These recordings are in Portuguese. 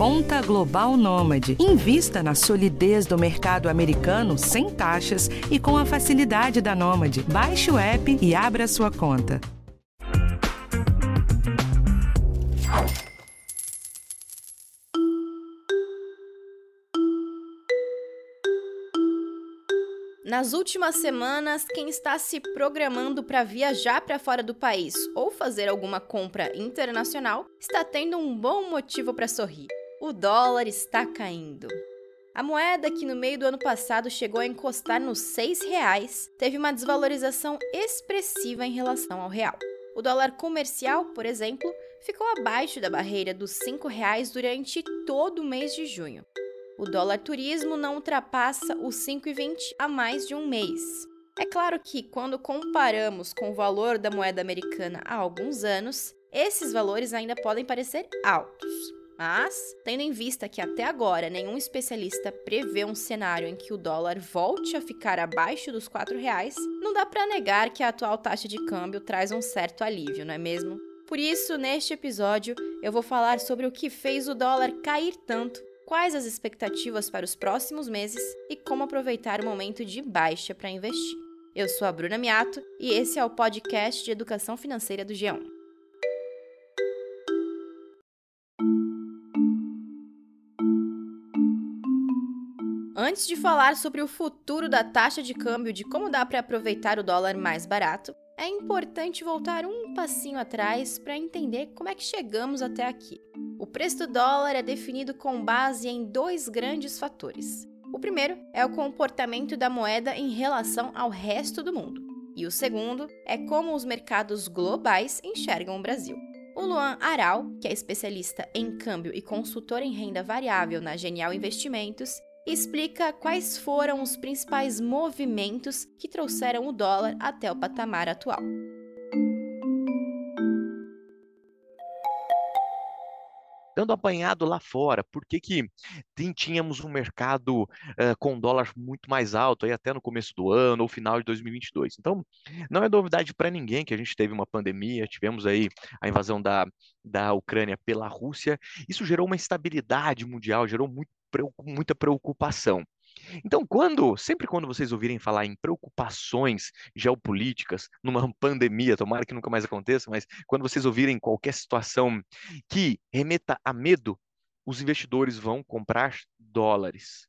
Conta Global Nômade. Invista na solidez do mercado americano sem taxas e com a facilidade da Nômade. Baixe o app e abra sua conta. Nas últimas semanas, quem está se programando para viajar para fora do país ou fazer alguma compra internacional está tendo um bom motivo para sorrir. O dólar está caindo. A moeda que no meio do ano passado chegou a encostar nos seis reais teve uma desvalorização expressiva em relação ao real. O dólar comercial, por exemplo, ficou abaixo da barreira dos cinco reais durante todo o mês de junho. O dólar turismo não ultrapassa os 5,20 há mais de um mês. É claro que, quando comparamos com o valor da moeda americana há alguns anos, esses valores ainda podem parecer altos. Mas, tendo em vista que até agora nenhum especialista prevê um cenário em que o dólar volte a ficar abaixo dos R$ reais, não dá para negar que a atual taxa de câmbio traz um certo alívio, não é mesmo? Por isso, neste episódio, eu vou falar sobre o que fez o dólar cair tanto quais as expectativas para os próximos meses e como aproveitar o momento de baixa para investir. Eu sou a Bruna Miato e esse é o podcast de educação financeira do G1. Antes de falar sobre o futuro da taxa de câmbio, de como dá para aproveitar o dólar mais barato, é importante voltar um passinho atrás para entender como é que chegamos até aqui. O preço do dólar é definido com base em dois grandes fatores. O primeiro é o comportamento da moeda em relação ao resto do mundo, e o segundo é como os mercados globais enxergam o Brasil. O Luan Aral, que é especialista em câmbio e consultor em renda variável na Genial Investimentos, explica quais foram os principais movimentos que trouxeram o dólar até o patamar atual. dando apanhado lá fora, por que, que tínhamos um mercado uh, com dólar muito mais alto, aí até no começo do ano ou final de 2022. Então, não é novidade para ninguém que a gente teve uma pandemia, tivemos aí a invasão da, da Ucrânia pela Rússia, isso gerou uma instabilidade mundial, gerou muito, muita preocupação. Então, quando, sempre quando vocês ouvirem falar em preocupações geopolíticas, numa pandemia, tomara que nunca mais aconteça, mas quando vocês ouvirem qualquer situação que remeta a medo, os investidores vão comprar dólares.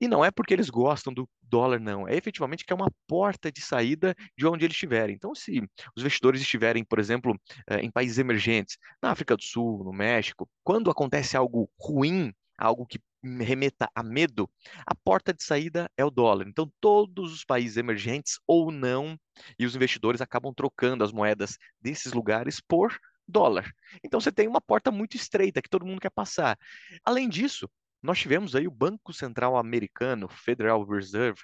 E não é porque eles gostam do dólar, não. É efetivamente que é uma porta de saída de onde eles estiverem. Então, se os investidores estiverem, por exemplo, eh, em países emergentes, na África do Sul, no México, quando acontece algo ruim, algo que remeta a medo, a porta de saída é o dólar. Então, todos os países emergentes ou não, e os investidores acabam trocando as moedas desses lugares por dólar. Então, você tem uma porta muito estreita que todo mundo quer passar. Além disso, nós tivemos aí o Banco Central Americano, Federal Reserve,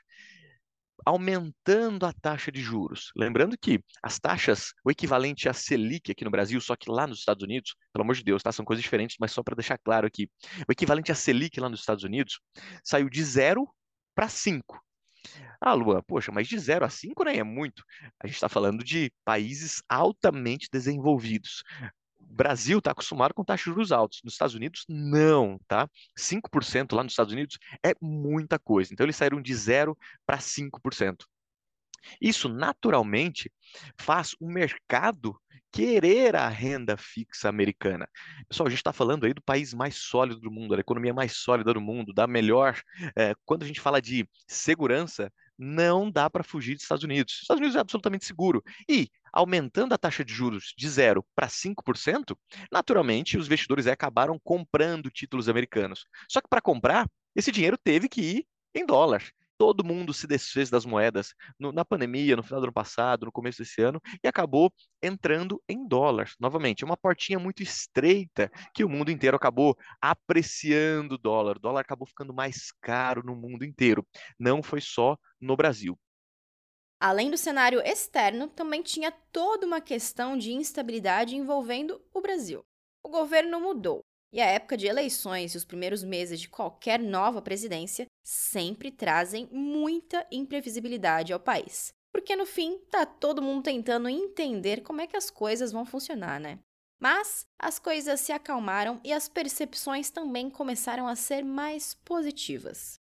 aumentando a taxa de juros. Lembrando que as taxas, o equivalente a Selic aqui no Brasil, só que lá nos Estados Unidos, pelo amor de Deus, tá? São coisas diferentes, mas só para deixar claro aqui. O equivalente a Selic lá nos Estados Unidos saiu de 0 para 5. Ah, Luan, poxa, mas de 0 a 5 nem é muito. A gente está falando de países altamente desenvolvidos. Brasil está acostumado com taxas de juros altos. Nos Estados Unidos, não, tá? 5% lá nos Estados Unidos é muita coisa. Então, eles saíram de 0 para 5%. Isso, naturalmente, faz o mercado querer a renda fixa americana. Pessoal, a gente está falando aí do país mais sólido do mundo, da economia mais sólida do mundo, da melhor. É, quando a gente fala de segurança, não dá para fugir dos Estados Unidos. Os Estados Unidos é absolutamente seguro. E aumentando a taxa de juros de 0 para 5%, naturalmente os investidores acabaram comprando títulos americanos. Só que para comprar, esse dinheiro teve que ir em dólar todo mundo se desfez das moedas no, na pandemia, no final do ano passado, no começo desse ano, e acabou entrando em dólar. Novamente, é uma portinha muito estreita que o mundo inteiro acabou apreciando o dólar. O dólar acabou ficando mais caro no mundo inteiro. Não foi só no Brasil. Além do cenário externo, também tinha toda uma questão de instabilidade envolvendo o Brasil. O governo mudou, e a época de eleições e os primeiros meses de qualquer nova presidência sempre trazem muita imprevisibilidade ao país. Porque no fim, tá todo mundo tentando entender como é que as coisas vão funcionar, né? Mas as coisas se acalmaram e as percepções também começaram a ser mais positivas.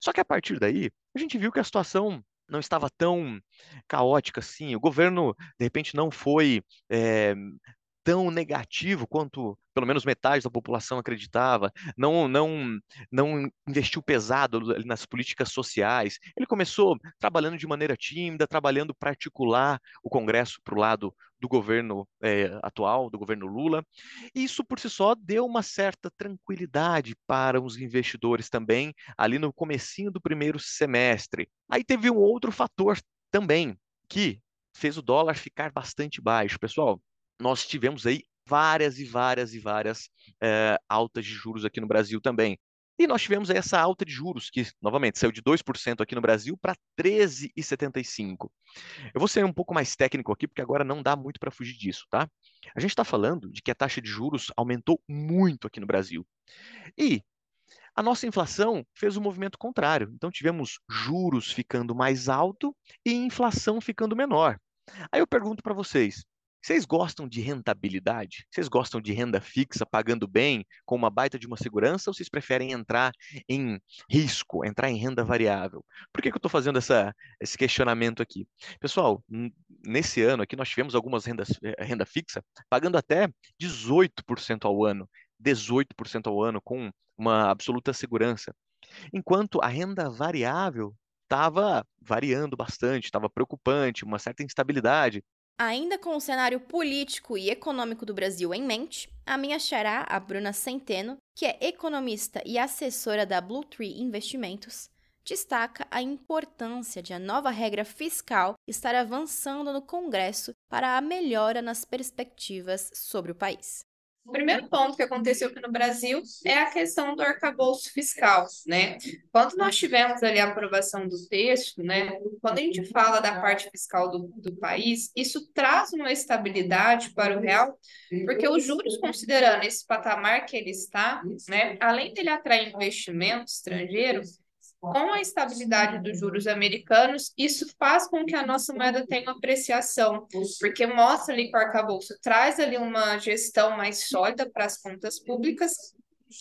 Só que a partir daí, a gente viu que a situação não estava tão caótica assim. O governo, de repente, não foi é, tão negativo quanto pelo menos metade da população acreditava, não, não, não investiu pesado nas políticas sociais. Ele começou trabalhando de maneira tímida, trabalhando para articular o Congresso para o lado do governo é, atual, do governo Lula. E isso por si só deu uma certa tranquilidade para os investidores também, ali no comecinho do primeiro semestre. Aí teve um outro fator também, que fez o dólar ficar bastante baixo. Pessoal, nós tivemos aí várias e várias e várias é, altas de juros aqui no Brasil também. E nós tivemos essa alta de juros, que, novamente, saiu de 2% aqui no Brasil para 13,75%. Eu vou ser um pouco mais técnico aqui, porque agora não dá muito para fugir disso, tá? A gente está falando de que a taxa de juros aumentou muito aqui no Brasil. E a nossa inflação fez o um movimento contrário. Então, tivemos juros ficando mais alto e inflação ficando menor. Aí eu pergunto para vocês: vocês gostam de rentabilidade? Vocês gostam de renda fixa, pagando bem, com uma baita de uma segurança, ou vocês preferem entrar em risco, entrar em renda variável? Por que, que eu estou fazendo essa, esse questionamento aqui? Pessoal, nesse ano aqui nós tivemos algumas rendas, eh, renda fixa pagando até 18% ao ano, 18% ao ano, com uma absoluta segurança. Enquanto a renda variável estava variando bastante, estava preocupante, uma certa instabilidade. Ainda com o cenário político e econômico do Brasil em mente, a minha xará, a Bruna Centeno, que é economista e assessora da Blue Tree Investimentos, destaca a importância de a nova regra fiscal estar avançando no Congresso para a melhora nas perspectivas sobre o país. O primeiro ponto que aconteceu aqui no Brasil é a questão do arcabouço fiscal, né? Quando nós tivemos ali a aprovação do texto, né? Quando a gente fala da parte fiscal do, do país, isso traz uma estabilidade para o real, porque os juros, considerando esse patamar que ele está, né? Além dele atrair investimento estrangeiro, com a estabilidade dos juros americanos, isso faz com que a nossa moeda tenha uma apreciação, porque mostra ali que o arcabouço traz ali uma gestão mais sólida para as contas públicas,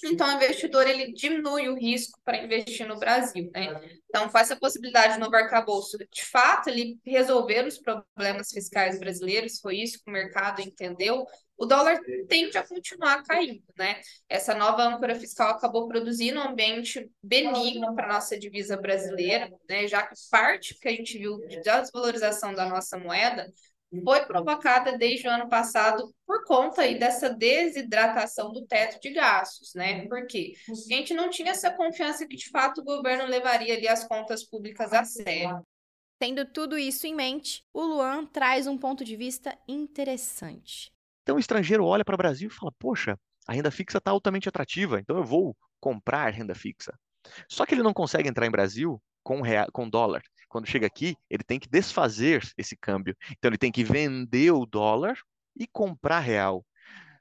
então o investidor ele diminui o risco para investir no Brasil, né? Então, com essa possibilidade no arcabouço, de fato, ele resolver os problemas fiscais brasileiros, foi isso que o mercado entendeu, o dólar tende a continuar caindo, né? Essa nova âncora fiscal acabou produzindo um ambiente benigno para a nossa divisa brasileira, né? Já que parte que a gente viu de desvalorização da nossa moeda foi provocada desde o ano passado por conta aí dessa desidratação do teto de gastos, né? Por quê? A gente não tinha essa confiança que de fato o governo levaria ali as contas públicas a sério. Tendo tudo isso em mente, o Luan traz um ponto de vista interessante. Então o estrangeiro olha para o Brasil e fala: Poxa, a renda fixa está altamente atrativa, então eu vou comprar renda fixa. Só que ele não consegue entrar em Brasil com, real, com dólar. Quando chega aqui, ele tem que desfazer esse câmbio. Então ele tem que vender o dólar e comprar real.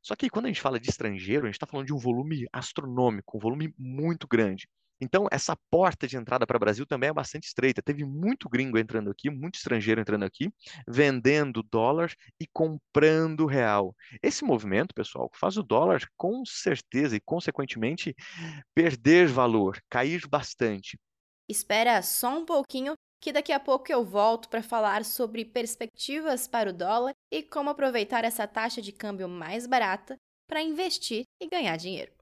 Só que quando a gente fala de estrangeiro, a gente está falando de um volume astronômico, um volume muito grande. Então, essa porta de entrada para o Brasil também é bastante estreita. Teve muito gringo entrando aqui, muito estrangeiro entrando aqui, vendendo dólar e comprando real. Esse movimento, pessoal, faz o dólar com certeza e, consequentemente, perder valor, cair bastante. Espera só um pouquinho que daqui a pouco eu volto para falar sobre perspectivas para o dólar e como aproveitar essa taxa de câmbio mais barata para investir e ganhar dinheiro.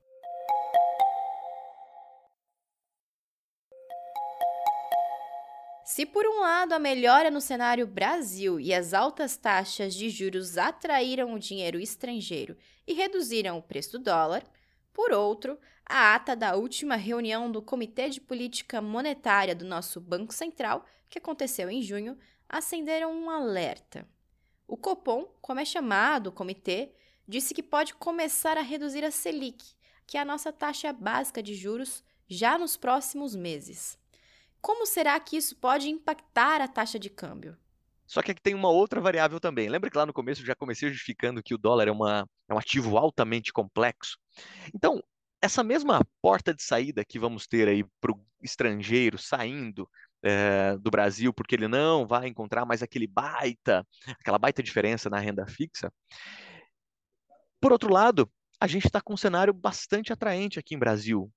Se por um lado a melhora no cenário Brasil e as altas taxas de juros atraíram o dinheiro estrangeiro e reduziram o preço do dólar, por outro, a ata da última reunião do Comitê de Política Monetária do nosso Banco Central, que aconteceu em junho, acenderam um alerta. O Copom, como é chamado o comitê, disse que pode começar a reduzir a Selic, que é a nossa taxa básica de juros, já nos próximos meses. Como será que isso pode impactar a taxa de câmbio? Só que aqui tem uma outra variável também. Lembra que lá no começo eu já comecei justificando que o dólar é, uma, é um ativo altamente complexo? Então, essa mesma porta de saída que vamos ter aí para o estrangeiro saindo é, do Brasil, porque ele não vai encontrar mais aquele baita, aquela baita diferença na renda fixa, Por outro lado, a gente está com um cenário bastante atraente aqui em Brasil.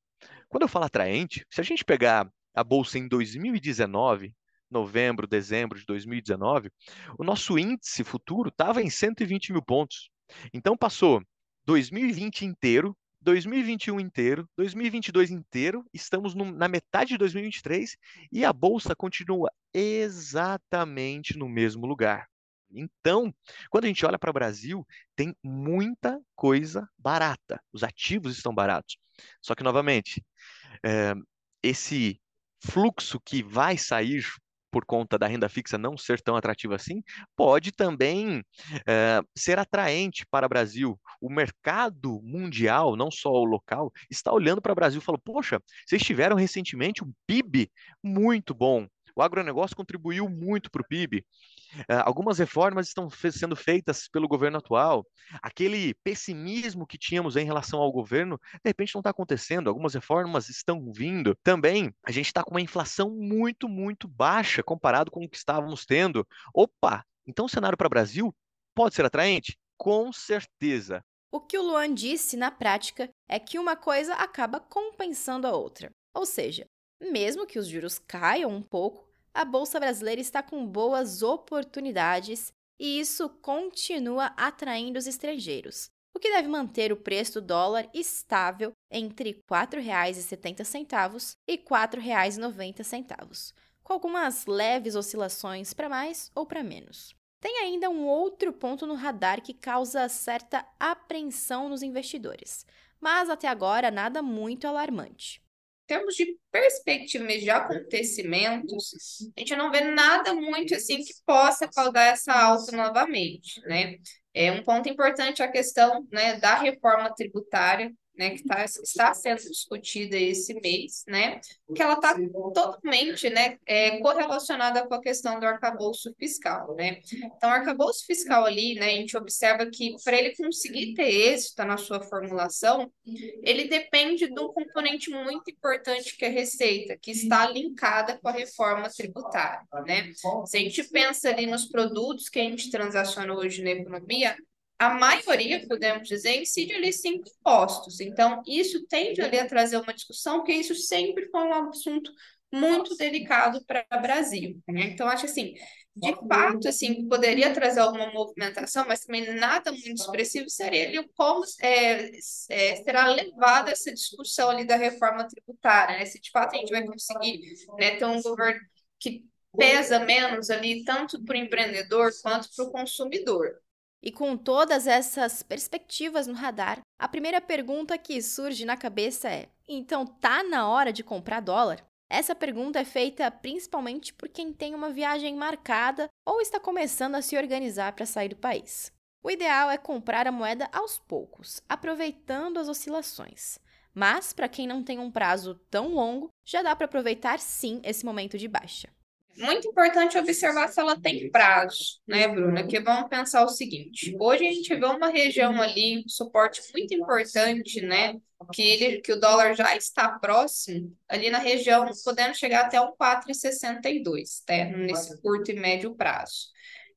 Quando eu falo atraente, se a gente pegar a bolsa em 2019, novembro, dezembro de 2019, o nosso índice futuro estava em 120 mil pontos. Então passou 2020 inteiro, 2021 inteiro, 2022 inteiro, estamos no, na metade de 2023 e a bolsa continua exatamente no mesmo lugar. Então, quando a gente olha para o Brasil, tem muita coisa barata. Os ativos estão baratos. Só que, novamente, é, esse fluxo que vai sair por conta da renda fixa não ser tão atrativa assim, pode também é, ser atraente para o Brasil. O mercado mundial, não só o local, está olhando para o Brasil e falou: poxa, vocês tiveram recentemente um PIB muito bom. O agronegócio contribuiu muito para o PIB. Uh, algumas reformas estão sendo feitas pelo governo atual. Aquele pessimismo que tínhamos em relação ao governo, de repente não está acontecendo. Algumas reformas estão vindo. Também a gente está com uma inflação muito, muito baixa comparado com o que estávamos tendo. Opa! Então o cenário para o Brasil pode ser atraente? Com certeza. O que o Luan disse na prática é que uma coisa acaba compensando a outra. Ou seja, mesmo que os juros caiam um pouco, a bolsa brasileira está com boas oportunidades e isso continua atraindo os estrangeiros, o que deve manter o preço do dólar estável entre R$ 4,70 e R$ 4,90, com algumas leves oscilações para mais ou para menos. Tem ainda um outro ponto no radar que causa certa apreensão nos investidores, mas até agora nada muito alarmante termos de perspectiva de acontecimentos, a gente não vê nada muito assim que possa causar essa alta novamente, né? É um ponto importante a questão né, da reforma tributária, né, que tá, está sendo discutida esse mês, né, que ela está totalmente, né, é, correlacionada com a questão do arcabouço fiscal, né. Então, o arcabouço fiscal ali, né, a gente observa que para ele conseguir ter êxito na sua formulação, ele depende de um componente muito importante que é a receita, que está linkada com a reforma tributária, né. Se a gente pensa ali nos produtos que a gente transaciona hoje na economia, a maioria, podemos dizer, incide ali cinco impostos. Então, isso tende ali a trazer uma discussão, porque isso sempre foi um assunto muito delicado para o Brasil. Né? Então, acho assim, de fato, assim, poderia trazer alguma movimentação, mas também nada muito expressivo seria ali como é, é, será levada essa discussão ali da reforma tributária, né? Se de fato a gente vai conseguir né, ter um governo que pesa menos ali, tanto para o empreendedor quanto para o consumidor. E com todas essas perspectivas no radar, a primeira pergunta que surge na cabeça é: então tá na hora de comprar dólar? Essa pergunta é feita principalmente por quem tem uma viagem marcada ou está começando a se organizar para sair do país. O ideal é comprar a moeda aos poucos, aproveitando as oscilações. Mas, para quem não tem um prazo tão longo, já dá para aproveitar sim esse momento de baixa muito importante observar se ela tem prazo, né, Bruna? Que vamos pensar o seguinte: hoje a gente vê uma região ali, um suporte muito importante, né? Que, ele, que o dólar já está próximo, ali na região, podendo chegar até um 4,62, tá? Nesse curto e médio prazo.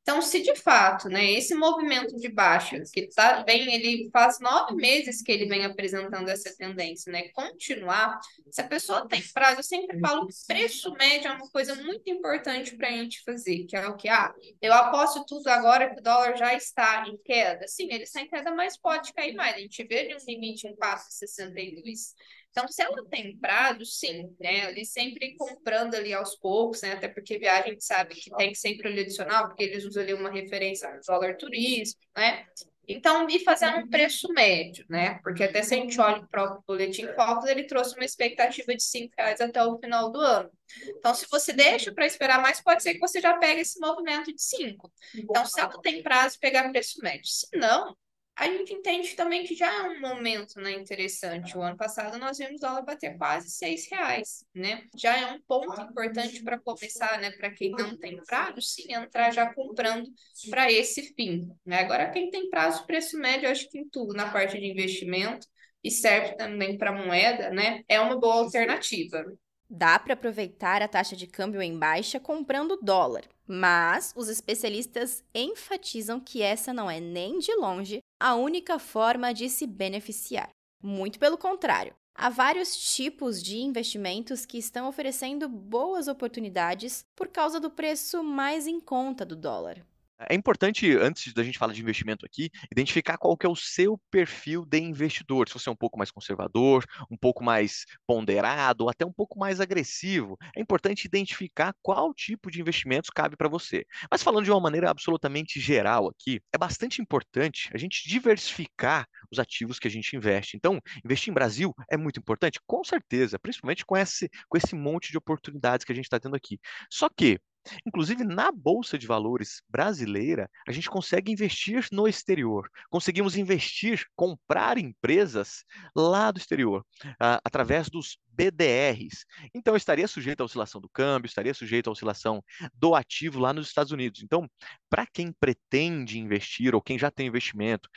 Então, se de fato, né, esse movimento de baixa, que tá, vem, ele faz nove meses que ele vem apresentando essa tendência, né, continuar, se a pessoa tem prazo, eu sempre falo que preço médio é uma coisa muito importante para a gente fazer, que é o que, ah, eu aposto tudo agora que o dólar já está em queda. Sim, ele está em queda, mas pode cair mais. A gente vê um limite em 4,62. Então, se ela tem prazo, sim, né? Ali sempre comprando ali aos poucos, né? Até porque viagem a gente sabe que tem sempre ali adicional, porque eles usam ali uma referência ao dólar turismo, né? Então, ir fazendo um preço médio, né? Porque até se a gente olha o próprio boletim Focus, ele trouxe uma expectativa de cinco reais até o final do ano. Então, se você deixa para esperar mais, pode ser que você já pegue esse movimento de cinco. Então, se ela tem prazo, pegar preço médio. Se não, a gente entende também que já é um momento né, interessante. O ano passado nós vimos o dólar bater quase seis reais, né? Já é um ponto importante para começar, né? Para quem não tem prazo, sim, entrar já comprando para esse fim. Né? Agora, quem tem prazo, preço médio, acho que em tudo, na parte de investimento, e serve também para moeda, né? É uma boa alternativa. Dá para aproveitar a taxa de câmbio em baixa comprando dólar, mas os especialistas enfatizam que essa não é nem de longe a única forma de se beneficiar. Muito pelo contrário. Há vários tipos de investimentos que estão oferecendo boas oportunidades por causa do preço mais em conta do dólar. É importante, antes da gente falar de investimento aqui, identificar qual que é o seu perfil de investidor. Se você é um pouco mais conservador, um pouco mais ponderado, ou até um pouco mais agressivo, é importante identificar qual tipo de investimentos cabe para você. Mas falando de uma maneira absolutamente geral aqui, é bastante importante a gente diversificar os ativos que a gente investe. Então, investir em Brasil é muito importante, com certeza, principalmente com esse, com esse monte de oportunidades que a gente está tendo aqui. Só que Inclusive, na Bolsa de Valores brasileira, a gente consegue investir no exterior. Conseguimos investir, comprar empresas lá do exterior, uh, através dos BDRs. Então, estaria sujeito à oscilação do câmbio, estaria sujeito à oscilação do ativo lá nos Estados Unidos. Então, para quem pretende investir ou quem já tem investimento,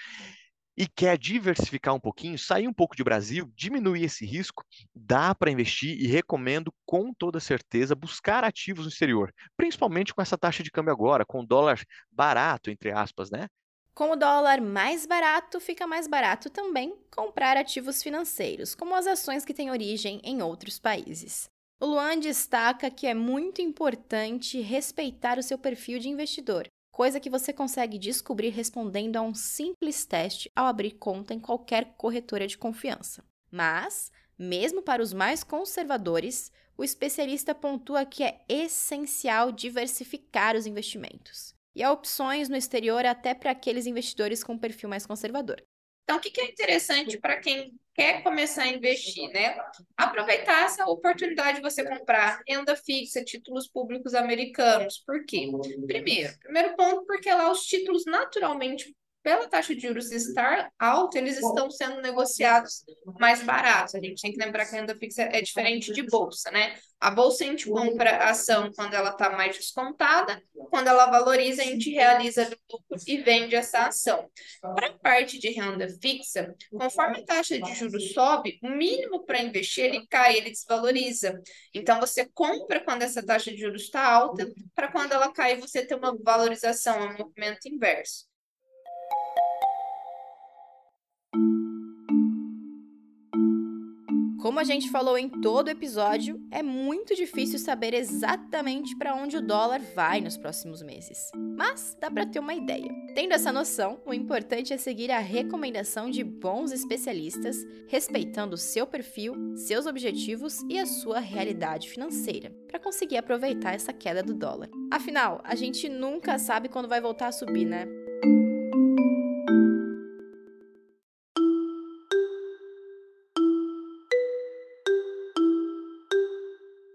e quer diversificar um pouquinho, sair um pouco de Brasil, diminuir esse risco, dá para investir e recomendo com toda certeza buscar ativos no exterior, principalmente com essa taxa de câmbio agora, com o dólar barato, entre aspas, né? Com o dólar mais barato, fica mais barato também comprar ativos financeiros, como as ações que têm origem em outros países. O Luan destaca que é muito importante respeitar o seu perfil de investidor coisa que você consegue descobrir respondendo a um simples teste ao abrir conta em qualquer corretora de confiança. Mas, mesmo para os mais conservadores, o especialista pontua que é essencial diversificar os investimentos. E há opções no exterior até para aqueles investidores com perfil mais conservador. Então, o que é interessante para quem quer começar a investir, né? Aproveitar essa oportunidade de você comprar renda fixa, títulos públicos americanos. Por quê? Primeiro, primeiro ponto, porque lá os títulos naturalmente pela taxa de juros estar alta, eles estão sendo negociados mais baratos. A gente tem que lembrar que a renda fixa é diferente de bolsa, né? A bolsa a gente compra a ação quando ela está mais descontada, quando ela valoriza, a gente realiza lucro e vende essa ação. Para a parte de renda fixa, conforme a taxa de juros sobe, o mínimo para investir ele cai, ele desvaloriza. Então você compra quando essa taxa de juros está alta, para quando ela cai você ter uma valorização, um movimento inverso. Como a gente falou em todo o episódio, é muito difícil saber exatamente para onde o dólar vai nos próximos meses. Mas dá para ter uma ideia. Tendo essa noção, o importante é seguir a recomendação de bons especialistas, respeitando o seu perfil, seus objetivos e a sua realidade financeira, para conseguir aproveitar essa queda do dólar. Afinal, a gente nunca sabe quando vai voltar a subir, né?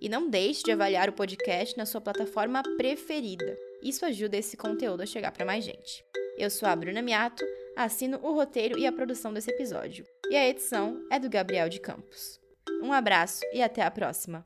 E não deixe de avaliar o podcast na sua plataforma preferida. Isso ajuda esse conteúdo a chegar para mais gente. Eu sou a Bruna Miato, assino o roteiro e a produção desse episódio. E a edição é do Gabriel de Campos. Um abraço e até a próxima!